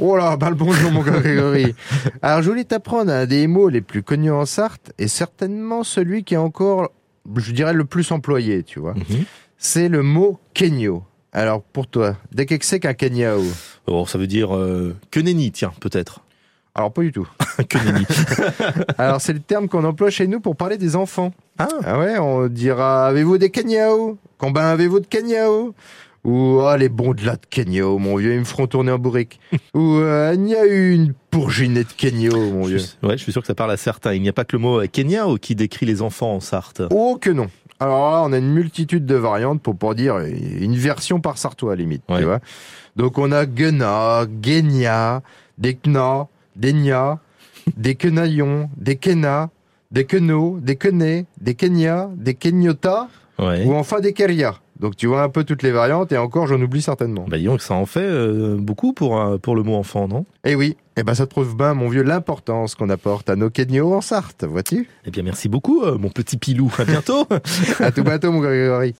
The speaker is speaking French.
Oh là, bah le bonjour mon Grégory. Alors je voulais t'apprendre un des mots les plus connus en Sarthe et certainement celui qui est encore, je dirais, le plus employé, tu vois. Mhm. C'est le mot kenyo. Alors pour toi, dès que c'est qu'un kenyao? Oh, ça veut dire euh, que nenni, tiens, peut-être. Alors pas du tout. que nenni. Alors c'est le terme qu'on emploie chez nous pour parler des enfants. Ah, Ah ouais, on dira avez-vous des kenyao? Combien avez-vous de kenyao? Ou ah les bons de là de kenyao, mon vieux, ils me feront tourner en bourrique. Ou euh, il y a eu une bourginée de kenyao, mon vieux. ouais, je suis sûr que ça parle à certains. Il n'y a pas que le mot euh, Kenya ou qui décrit les enfants en Sarthe. Oh que non. Alors là, on a une multitude de variantes pour pas dire une version par sartois à la limite, Ouais. tu vois. Donc on a Gena, Genia, des Kna, des Nya, des Kenaillons, des Kena, des Keno, des Kené, des Kenya, des Kenyota Ouais. ou enfin des Keria. Donc tu vois un peu toutes les variantes et encore j'en oublie certainement. Bah, disons que ça en fait euh, beaucoup pour, un- pour le mot enfant, non? Et oui, et ben ça te prouve bien mon vieux l'importance qu'on apporte à nos Kenyos en Sarthe, vois-tu? Eh bien, merci beaucoup, euh, mon petit pilou. À bientôt À tout bientôt mon Grégory.